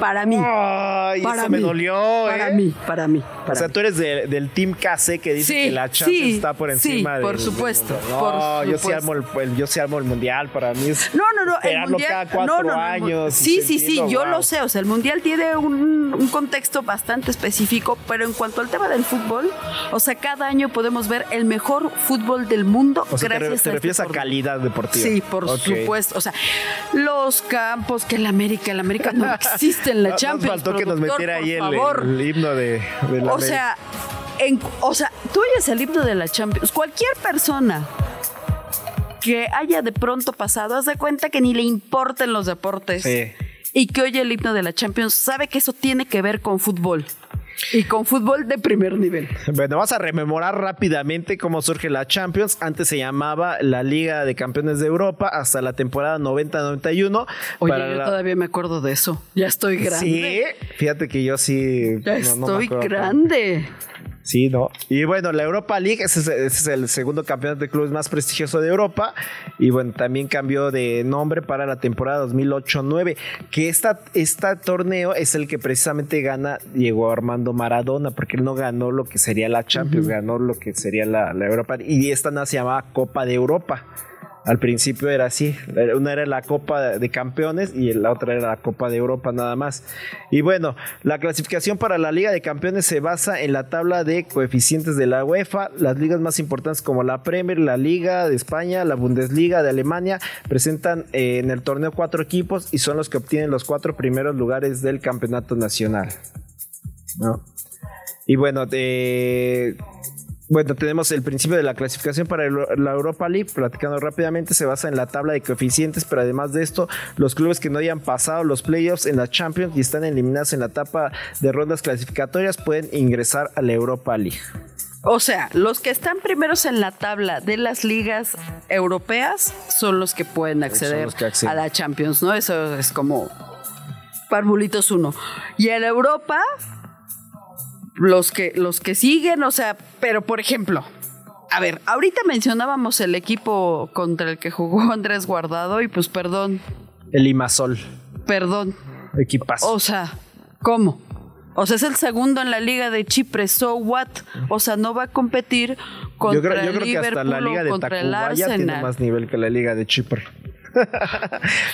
Para mí. Ay, para eso me dolió. Para ¿eh? mí, para mí. o sea, tú eres del Team KC que dice que la Champions está por encima sí, por supuesto. no, yo sí armo el, yo sí armo el mundial. Para mí es no, no, no, el mundial, cada cuatro años. Sí, sí, sí, yo lo sé. O sea, el mundial tiene un, un, contexto bastante específico, pero en cuanto al tema del fútbol, o sea, cada año podemos ver el mejor fútbol del mundo. O sea, gracias te, te a refieres a calidad deportiva. Sí, por supuesto. O sea, los campos que el América, el América no existe en la Champions. Nos faltó que nos metiera ahí el, himno de, la O sea, o sea, tú oyes el himno de la Champions. Cualquier persona que haya de pronto pasado, haz de cuenta que ni le importen los deportes. Y que oye el himno de la Champions, sabe que eso tiene que ver con fútbol. Y con fútbol de primer nivel. Bueno, vamos a rememorar rápidamente cómo surge la Champions. Antes se llamaba la Liga de Campeones de Europa hasta la temporada 90-91. Oye, yo todavía me acuerdo de eso. Ya estoy grande. Sí, fíjate que yo sí. Ya estoy grande. Sí, ¿no? Y bueno, la Europa League, ese es, el segundo campeonato de clubes más prestigioso de Europa. Y bueno, también cambió de nombre para la temporada 2008-9. Que esta, este torneo es el que precisamente gana Diego Armando Maradona, porque él no ganó lo que sería la Champions, ganó lo que sería la, la Europa. Y esta no se llamaba Copa de Europa. Al principio era así, una era la Copa de Campeones y la otra era la Copa de Europa nada más. Y bueno, la clasificación para la Liga de Campeones se basa en la tabla de coeficientes de la UEFA. Las ligas más importantes como la Premier, la Liga de España, la Bundesliga de Alemania presentan eh, en el torneo cuatro equipos y son los que obtienen los cuatro primeros lugares del campeonato nacional. Y bueno, de bueno, tenemos el principio de la clasificación para la Europa League, platicando rápidamente, se basa en la tabla de coeficientes, pero además de esto, los clubes que no hayan pasado los playoffs en la Champions y están eliminados en la etapa de rondas clasificatorias pueden ingresar a la Europa League. O sea, los que están primeros en la tabla de las ligas europeas son los que pueden acceder a la Champions, ¿no? Eso es como Parvulitos uno. Y en Europa, los que, los que siguen, o sea, pero por ejemplo, a ver, ahorita mencionábamos el equipo contra el que jugó Andrés Guardado y pues perdón, El Imasol. perdón. Equipazo. O sea, ¿cómo? O sea, es el segundo en la liga de Chipre, so what? O sea, no va a competir contra yo creo, yo el creo que hasta la Liverpool liga de contra el Tacubaya tiene Arsenal. más nivel que la liga de Chipre.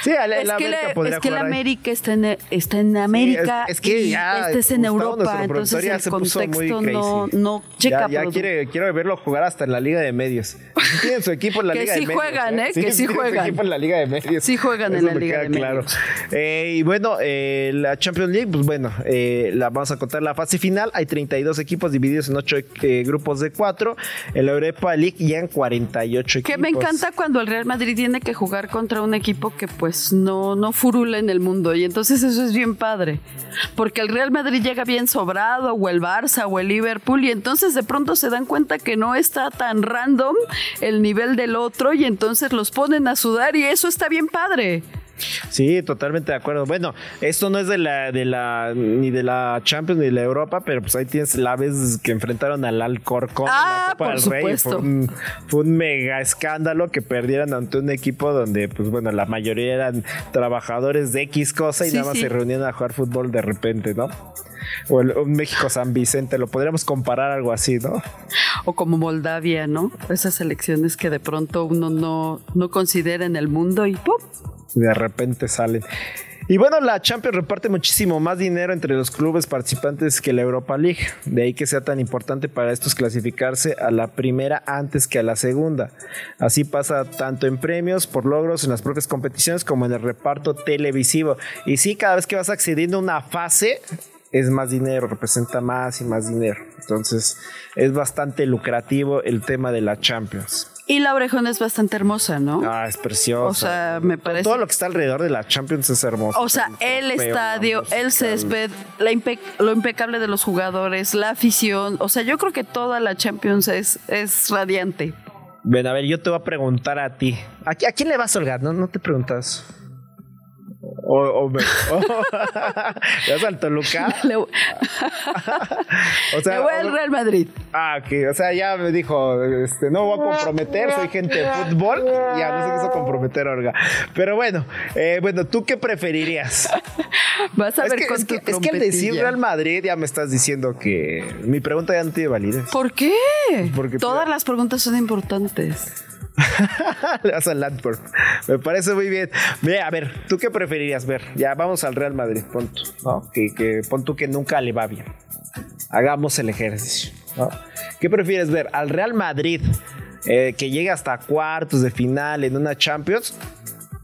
Sí, la, Es la que, América la, es que la. América está en, está en América es- es que y ya, este es en Europa, entonces el se contexto no, no checa. ya, ya quiere, quiero verlo jugar hasta en la Liga de Medios. Sí Tienen su equipo en la Que Liga sí de Medios. juegan, ¿eh? Sí, Que sí tienen su juegan. equipo en la Liga de Medios. Sí juegan en Eso la me Liga de claro. Medios. Eh, y bueno, eh, la Champions League, pues bueno, eh, la vamos a contar la fase final. Hay 32 equipos divididos en 8 grupos de 4. En la Europa League ya en 48 equipos. Que me encanta cuando el Real Madrid tiene que jugar contra un equipo que pues no, no furula en el mundo y entonces eso es bien padre. Porque el Real Madrid llega bien sobrado o el Barça o el Liverpool y entonces de pronto se dan cuenta que no está tan random el nivel del otro y entonces los ponen a sudar y eso está bien padre. Sí, totalmente de acuerdo. Bueno, esto no es de la, de la, ni de la Champions ni de la Europa, pero pues ahí tienes la vez que enfrentaron al Alcorcón Ah, en la Copa por del Rey. Fue un, fue un mega escándalo que perdieran ante un equipo donde, pues bueno, la mayoría eran trabajadores de X cosa y Sí, nada más sí. se reunían a jugar fútbol de repente, ¿no? O el, un México San Vicente, lo podríamos comparar algo así, ¿no? O como Moldavia, ¿no? Esas selecciones que de pronto uno no, no considera en el mundo y ¡pum! De repente salen. Y bueno, la Champions reparte muchísimo más dinero entre los clubes participantes que la Europa League. De ahí que sea tan importante para estos clasificarse a la primera antes que a la segunda. Así pasa tanto en premios por logros en las propias competiciones como en el reparto televisivo. Y sí, cada vez que vas accediendo a una fase es más dinero, representa más y más dinero. Entonces es bastante lucrativo el tema de la Champions. Y la orejona es bastante hermosa, ¿no? Ah, es precioso. O sea, me parece- Todo lo que está alrededor de la Champions es hermoso. O sea, el estadio, el césped, la lo impecable de los jugadores, la afición. O sea, yo creo que toda la Champions es, es radiante. Ven, a ver, yo te voy a preguntar a ti. ¿A, a quién le vas a holgar? No, no te preguntas. O, o, me- o- ¿Le vas al Toluca? Le, O sea, le voy al Real Madrid. Ah, ok. O sea, ya me dijo, este, no voy a comprometer, soy gente de fútbol. Ya no se quiso comprometer, Orga. Pero bueno, eh, bueno, ¿tú qué preferirías? Vas a Es ver que, con es, tu que, es que al decir. Real Madrid ya me estás diciendo que mi pregunta ya no tiene validez. ¿Por qué? Porque Todas te- las preguntas son importantes. Le vas al Landford. Me parece muy bien. Ve, a ver, ¿tú qué preferirías ver? Ya vamos al Real Madrid, pon tú, ¿no? Que, que pon tú que nunca le va bien. Hagamos el ejercicio, ¿no? ¿Qué prefieres ver? ¿Al Real Madrid eh, que llega hasta cuartos de final en una Champions?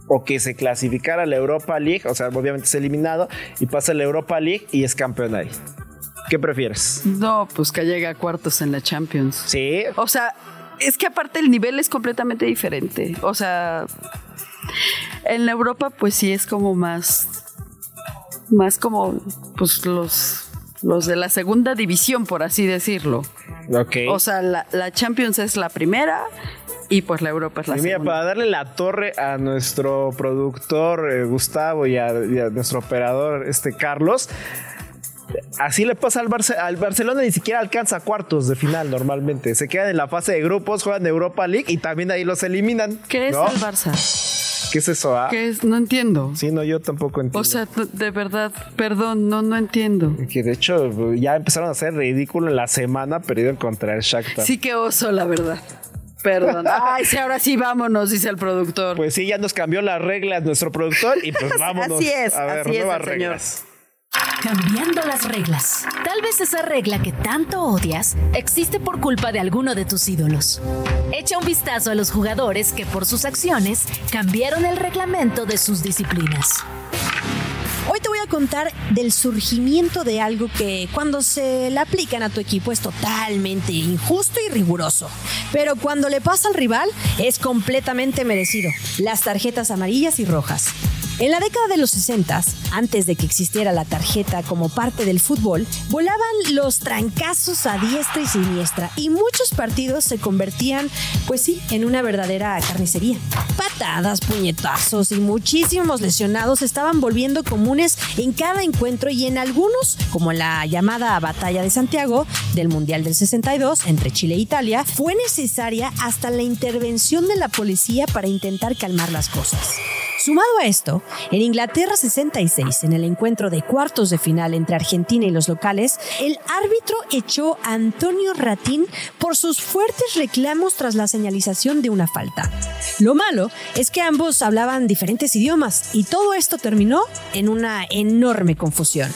¿O que se clasificara a la Europa League? O sea, obviamente es eliminado y pasa a la Europa League y es campeón ahí. ¿Qué prefieres? No, pues que llegue a cuartos en la Champions. Sí, O sea, es que aparte el nivel es completamente diferente. O sea, en la Europa pues sí es como más, más como pues los, los de la segunda división, por así decirlo. ok. O sea, la, la Champions es la primera y pues la Europa es la Y mira, segunda. para darle la torre a nuestro productor eh, Gustavo y a, y a nuestro operador este Carlos, así le pasa al, Barce- al Barcelona, ni siquiera alcanza cuartos de final normalmente. Se quedan en la fase de grupos, juegan Europa League y también ahí los eliminan. ¿Qué es el Barça? ¿Qué es eso? ah? ¿Qué es? No entiendo. Sí, no, yo tampoco entiendo. O sea, de verdad, perdón, no, no entiendo. que de hecho ya empezaron a hacer ridículo en la semana, perdieron contra el Shakhtar. Sí que oso, la verdad. Perdón. Ay, sí, ahora sí vámonos, dice el productor. Pues sí, ya nos cambió las reglas nuestro productor y pues vámonos. Así es, a ver, así es, nuevas señor. Cambiando las reglas. Tal vez esa regla que tanto odias existe por culpa de alguno de tus ídolos. Echa un vistazo a los jugadores que por sus acciones cambiaron el reglamento de sus disciplinas. Hoy te voy a contar del surgimiento de algo que cuando se le aplican a tu equipo es totalmente injusto y riguroso. Pero cuando le pasa al rival es completamente merecido. Las tarjetas amarillas y rojas. En la década de los 60, antes de que existiera la tarjeta como parte del fútbol, volaban los trancazos a diestra y siniestra y muchos partidos se convertían, pues sí, en una verdadera carnicería. Patadas, puñetazos y muchísimos lesionados estaban volviendo comunes en cada encuentro y en algunos, como la llamada Batalla de Santiago del Mundial del 62 entre Chile e Italia, fue necesaria hasta la intervención de la policía para intentar calmar las cosas. Sumado a esto, en Inglaterra 66, en el encuentro de cuartos de final entre Argentina y los locales, el árbitro echó a Antonio Ratín por sus fuertes reclamos tras la señalización de una falta. Lo malo es que ambos hablaban diferentes idiomas y todo esto terminó en una enorme confusión.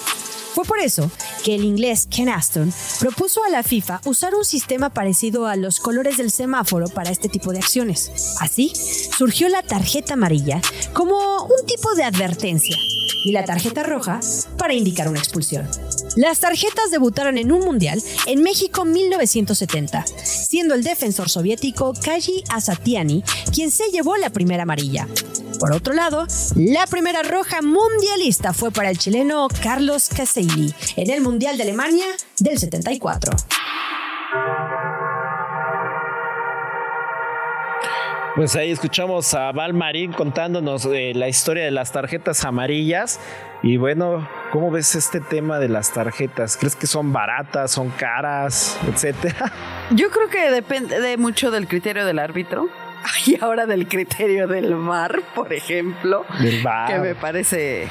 Fue por eso que el inglés Ken Aston propuso a la FIFA usar un sistema parecido a los colores del semáforo para este tipo de acciones. Así, surgió la tarjeta amarilla como un tipo de advertencia y la tarjeta roja para indicar una expulsión. Las tarjetas debutaron en un mundial en México 1970, siendo el defensor soviético Kaji Asatiani quien se llevó la primera amarilla. Por otro lado, la primera roja mundialista fue para el chileno Carlos En el Mundial de Alemania del 74. Pues ahí escuchamos a Val Marín contándonos eh, la historia de las tarjetas amarillas. Y bueno, ¿cómo ves este tema de las tarjetas? ¿Crees que son baratas, son caras, etcétera? Yo creo que depende de mucho del criterio del árbitro. Y ahora del criterio del VAR, por ejemplo. Del VAR. Que me parece.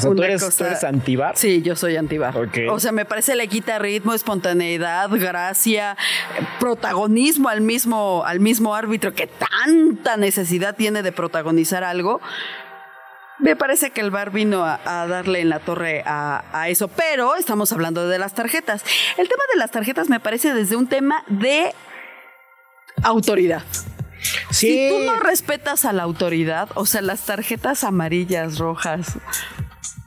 O sea, ¿tú eres, cosa- tú eres antivar? Sí, yo soy antivar. Ok. O sea, me parece le quita ritmo, espontaneidad, gracia, protagonismo al mismo, al mismo árbitro que tanta necesidad tiene de protagonizar algo. Me parece que el bar vino a, a darle en la torre a, a eso, pero estamos hablando de las tarjetas. El tema de las tarjetas me parece desde un tema de autoridad. Sí. Si tú no respetas a la autoridad, o sea, las tarjetas amarillas, rojas,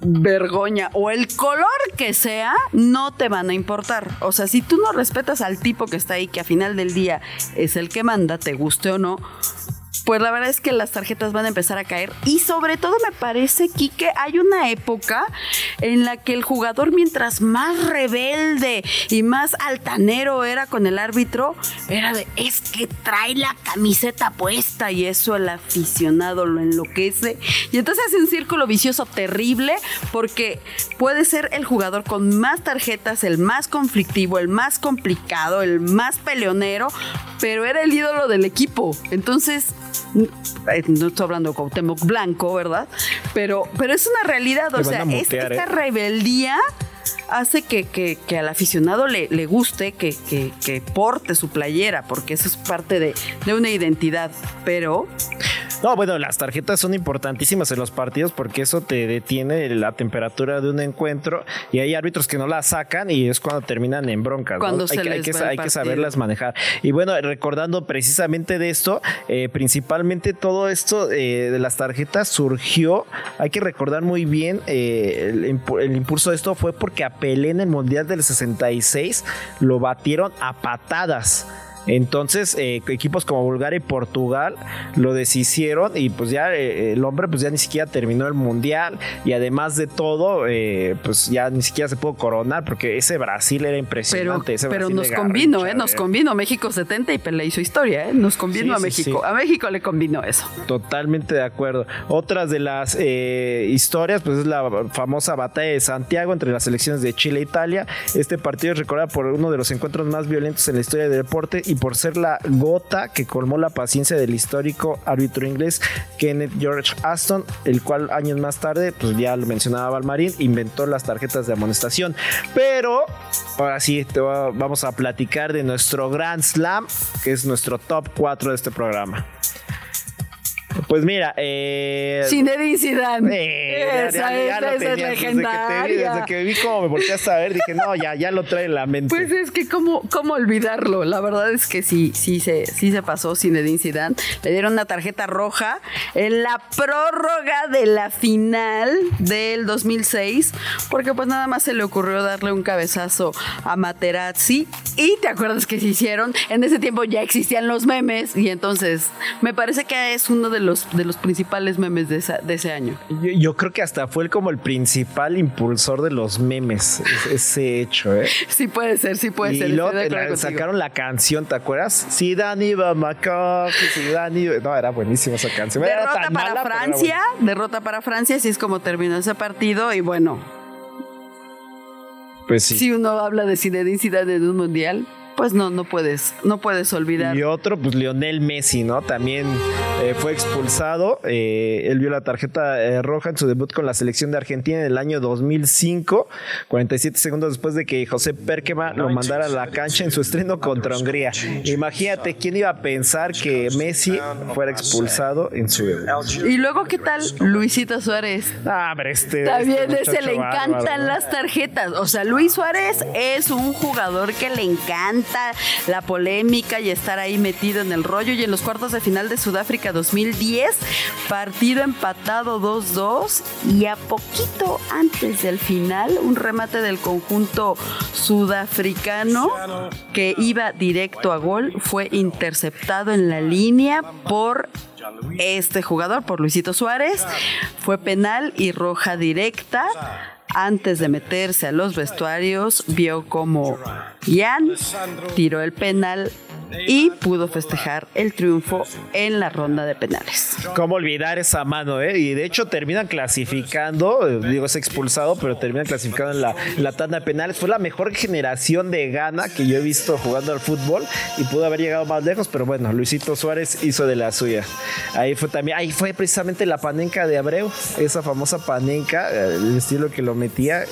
vergoña o el color que sea, no te van a importar. O sea, si tú no respetas al tipo que está ahí, que a final del día es el que manda, te guste o no, pues la verdad es que las tarjetas van a empezar a caer. Y sobre todo me parece, Quique, hay una época en la que el jugador, mientras más rebelde y más altanero era con el árbitro, era de, es que trae la camiseta puesta y eso el aficionado lo enloquece. Y entonces hace un círculo vicioso terrible porque puede ser el jugador con más tarjetas, el más conflictivo, el más complicado, el más peleonero, pero era el ídolo del equipo. Entonces, no estoy hablando de Cuauhtémoc Blanco, ¿verdad? Pero, pero es una realidad, o sea, es- esta ¿eh? rebeldía hace que, que- que al aficionado le, le guste, que, que- que porte su playera, porque eso es parte de, de una identidad, pero No, bueno, las tarjetas son importantísimas en los partidos porque eso te detiene la temperatura de un encuentro y hay árbitros que no la sacan y es cuando terminan en broncas. Cuando hay, se que, hay les que hay que saberlas manejar. Y bueno, recordando precisamente de esto, eh, principalmente todo esto eh, de las tarjetas surgió, hay que recordar muy bien, eh, el, impu- el impulso de esto fue porque a Pelé en el Mundial del 66 lo batieron a patadas. Entonces, eh, equipos como Bulgaria y Portugal lo deshicieron y pues ya eh, el hombre pues ya ni siquiera terminó el mundial y además de todo, eh, pues ya ni siquiera se pudo coronar porque ese Brasil era pero, impresionante. ese pero nos convino, Garrincha, ¿eh? Nos eh. convino México 70 y Pelé hizo historia, ¿eh? Nos convino Sí, a sí, México. sí. A México le convino eso. Totalmente de acuerdo. Otras de las eh, historias, pues es la famosa batalla de Santiago entre las selecciones de Chile e Italia. Este partido es recordado por uno de los encuentros más violentos en la historia del deporte y por ser la gota que colmó la paciencia del histórico árbitro inglés Kenneth George Aston, el cual años más tarde, pues ya lo mencionaba Valmarín, inventó las tarjetas de amonestación. Pero ahora sí, te va- vamos a platicar de nuestro Grand Slam, que es nuestro top 4 de este programa. Pues mira, eh, Zinedine Zidane. eh, ya- esa ya- ya es, lo esa es desde que te vi, desde que vi cómo me volteaste a ver, dije, no, ya, ya lo trae en la mente. Pues es que cómo, cómo olvidarlo. La verdad es que sí, sí se, sí se pasó Zinedine Zidane. Le dieron una tarjeta roja en la prórroga de la final del 2006, porque pues nada más se le ocurrió darle un cabezazo a Materazzi. Y te acuerdas que se hicieron. En ese tiempo ya existían los memes y entonces me parece que es uno de los de los principales memes de, esa- de ese año. Yo, yo creo que hasta fue como el principal impulsor de los memes, ese- hecho, ¿eh? Sí puede ser, sí puede y ser. luego la- contigo. sacaron la canción, ¿te acuerdas? Si Dani McCoy, si Dani... No, era buenísima esa canción. Era Derrota tan para mala, Francia, derrota para Francia, así es como terminó ese partido y bueno. Pues sí. si uno habla de Zinedine Zidane en un mundial, pues no, no puedes, no puedes olvidar. Y otro, pues Lionel Messi, ¿no? También eh, fue expulsado. eh, él vio la tarjeta eh, roja en su debut con la selección de Argentina en el año 2005, 47 segundos después de que José Perkema lo mandara a la cancha en su estreno contra Hungría. Imagínate, ¿quién iba a pensar que Messi fuera expulsado en su debut? Y luego, ¿qué tal Luisito Suárez? Ah, pero este. También este ese muchacho le encantan las tarjetas. O sea, Luis Suárez es un jugador que le encanta la polémica y estar ahí metido en el rollo. Y en los cuartos de final de Sudáfrica 2010, partido empatado 2-2 y a poquito antes del final, un remate del conjunto sudafricano que iba directo a gol fue interceptado en la línea por este jugador, por Luisito Suárez. Fue penal y roja directa. Antes de meterse a los vestuarios, vio como Jan tiró el penal y pudo festejar el triunfo en la ronda de penales. ¿Cómo olvidar esa mano, eh? Y de hecho terminan clasificando, eh, digo, es expulsado, pero terminan clasificando en la, la tanda de penales. Fue la mejor generación de Ghana que yo he visto jugando al fútbol y pudo haber llegado más lejos, pero bueno, Luisito Suárez hizo de la suya. Ahí fue también, ahí fue precisamente la panenca de Abreu, esa famosa panenca, eh, el estilo que lo metía.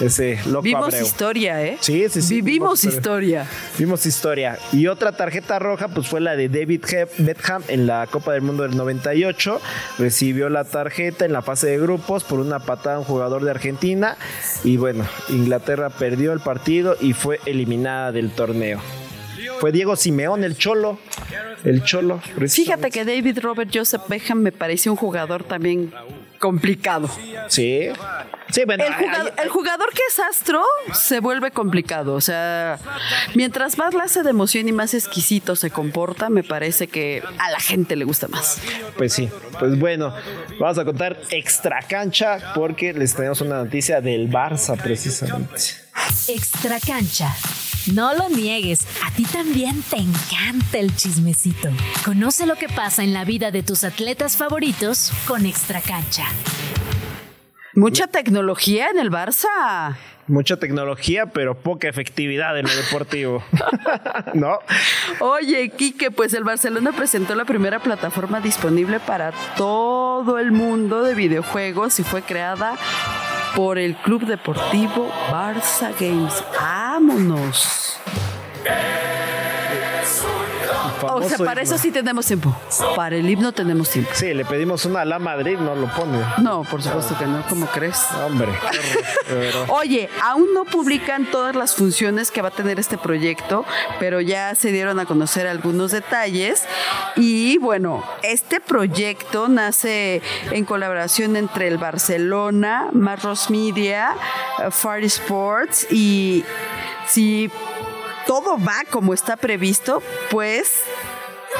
Ese loco Vimos Abreu. historia, ¿eh? Sí, sí, sí. Vivimos historia. Vimos historia. Y otra tarjeta roja, pues fue la de David Beckham en la Copa del Mundo del 98. Recibió la tarjeta en la fase de grupos por una patada a un jugador de Argentina. Y bueno, Inglaterra perdió el partido y fue eliminada del torneo. Fue Diego Simeón, el cholo. El cholo. Fíjate que David Robert Joseph Beckham me pareció un jugador también complicado. Sí. Sí, bueno. El jugador, el jugador que es astro se vuelve complicado. O sea, mientras más la hace de emoción y más exquisito se comporta, me parece que a la gente le gusta más. Pues sí, pues bueno, vamos a contar extra cancha porque les tenemos una noticia del Barça precisamente. Extra cancha. No lo niegues, a ti también te encanta el chismecito. Conoce lo que pasa en la vida de tus atletas favoritos con Extra cancha. Mucha tecnología en el Barça. Mucha tecnología, pero poca efectividad en lo deportivo. ¿No? Oye, Quique, pues el Barcelona presentó la primera plataforma disponible para todo el mundo de videojuegos y fue creada por el Club Deportivo Barça Games. ¡Vámonos! O sea, para eso sí tenemos tiempo. Para el himno tenemos tiempo. Sí, le pedimos una a la Madrid, no lo pone. No, por supuesto que no, ¿cómo crees? Hombre. Oye, aún no publican todas las funciones que va a tener este proyecto, pero ya se dieron a conocer algunos detalles. Y bueno, este proyecto nace en colaboración entre el Barcelona, Marros Media, eh, Far Sports y si todo va como está previsto, pues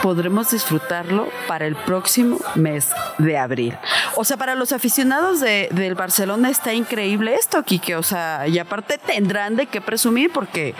podremos disfrutarlo para el próximo mes de abril. O sea, para los aficionados de- del Barcelona está increíble esto, Kike. O sea, y aparte tendrán de qué presumir porque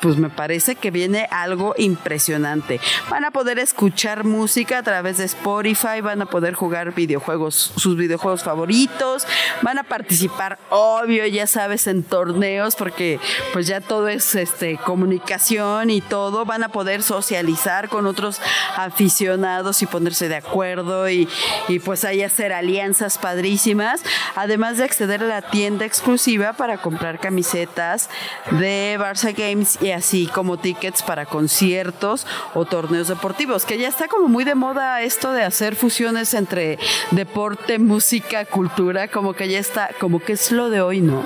pues me parece que viene algo impresionante. Van a poder escuchar música a través de Spotify, van a poder jugar videojuegos, sus videojuegos favoritos, van a participar, obvio, ya sabes, en torneos, porque pues ya todo es este comunicación y todo, van a poder socializar con otros aficionados y ponerse de acuerdo y, y pues ahí hacer alianzas padrísimas, además de acceder a la tienda exclusiva para comprar camisetas de Barça Games y así como tickets para conciertos o torneos deportivos, que ya está como muy de moda esto de hacer fusiones entre deporte, música, cultura, como que ya está, como que es lo de hoy, ¿no?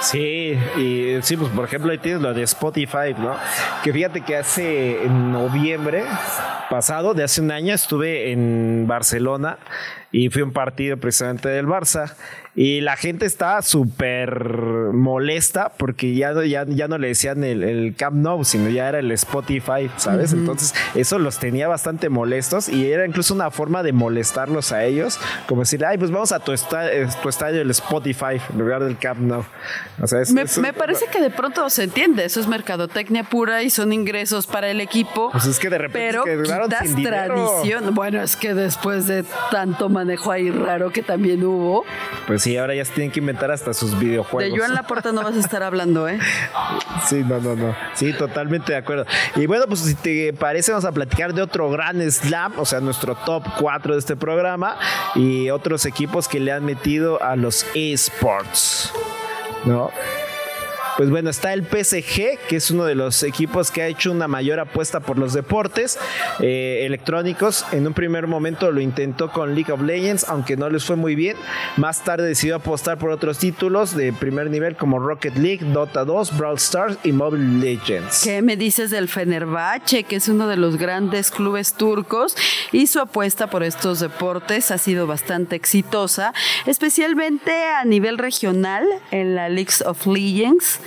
Sí, y sí, pues por ejemplo tienes lo de Spotify, ¿no? Que fíjate que hace en noviembre pasado, de hace un año, estuve en Barcelona y fui a un partido precisamente del Barça y la gente estaba súper molesta porque ya, ya, ya no le decían el, el Camp Nou, sino ya era el Spotify, ¿sabes? Entonces eso los tenía bastante molestos y era incluso una forma de molestarlos a ellos, como decir, ay, pues vamos a tu, esta- tu estadio, el Spotify, en lugar del Camp Nou. O sea, es- Me, eso- me parece que de pronto se entiende, eso es mercadotecnia pura y son ingresos para el equipo. Pues es que de repente pero quedaron sin dinero. tradición. Bueno, es que después de tanto manejo ahí raro que también hubo, Pues sí, ahora ya se tienen que inventar hasta sus videojuegos. de Joan Laporta no vas a estar hablando, ¿eh? Sí, no, no, no. Sí, totalmente de acuerdo. Y bueno, pues si te parece, vamos a platicar de otro gran slam, o sea, nuestro top 4 de este programa y otros equipos que le han metido a los esports. ¿No? Pues bueno, está el PSG, que es uno de los equipos que ha hecho una mayor apuesta por los deportes eh, electrónicos. En un primer momento lo intentó con League of Legends, aunque no les fue muy bien. Más tarde decidió apostar por otros títulos de primer nivel como Rocket League, Dota 2, Brawl Stars y Mobile Legends. ¿Qué me dices del Fenerbahce, que es uno de los grandes clubes turcos? Y su apuesta por estos deportes ha sido bastante exitosa, especialmente a nivel regional en la League of Legends.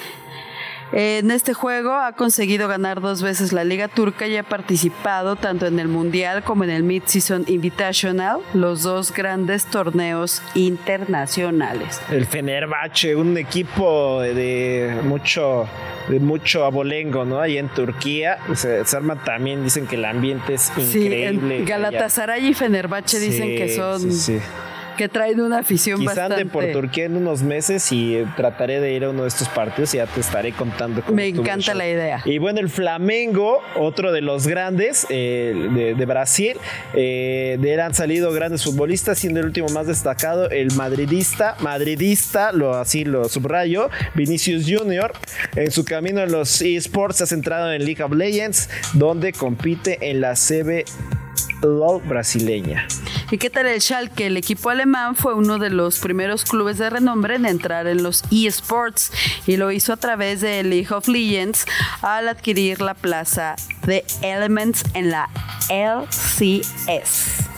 En este juego ha conseguido ganar dos veces la Liga Turca y ha participado tanto en el Mundial como en el Mid-Season Invitational, los dos grandes torneos internacionales. El Fenerbahce, un equipo de mucho, de mucho abolengo, ¿no? Ahí en Turquía. Se, se arma también, dicen que el ambiente es Sí, increíble. en Galatasaray y Fenerbahce dicen Sí, que son sí, sí. Que traen una afición Quizá bastante. ande por Turquía en unos meses y eh, trataré de ir a uno de estos partidos y ya te estaré contando cómo Me encanta la idea. Y bueno, el Flamengo, otro de los grandes eh, de, de Brasil, eh, de él han salido grandes futbolistas, siendo el último más destacado el madridista, madridista, lo así lo subrayo, Vinicius Junior. En su camino en los esports se ha centrado en League of Legends, donde compite en la CB LOL brasileña. ¿Y qué tal el Schalke? El equipo alemán fue uno de los primeros clubes de renombre en entrar en los eSports y lo hizo a través de League of Legends al adquirir la plaza de Elements en la LCS.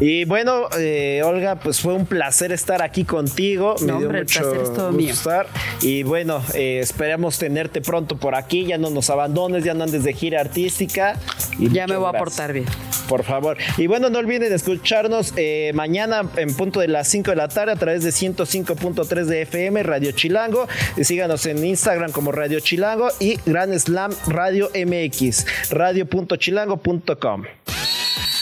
Y bueno, eh, Olga, pues fue un placer estar aquí contigo. Me No, dio hombre, el mucho placer es todo mío. estar. Y bueno, eh, esperamos tenerte pronto por aquí. Ya no nos abandones, ya no andes de gira artística. Y Ya me voy a portar bien. Por favor. Y bueno, no olviden escucharnos eh, mañana en punto de las 5 de la tarde a través de 105.3 de FM, Radio Chilango. Y síganos en Instagram como Radio Chilango y Gran Slam Radio MX, radio.chilango.com.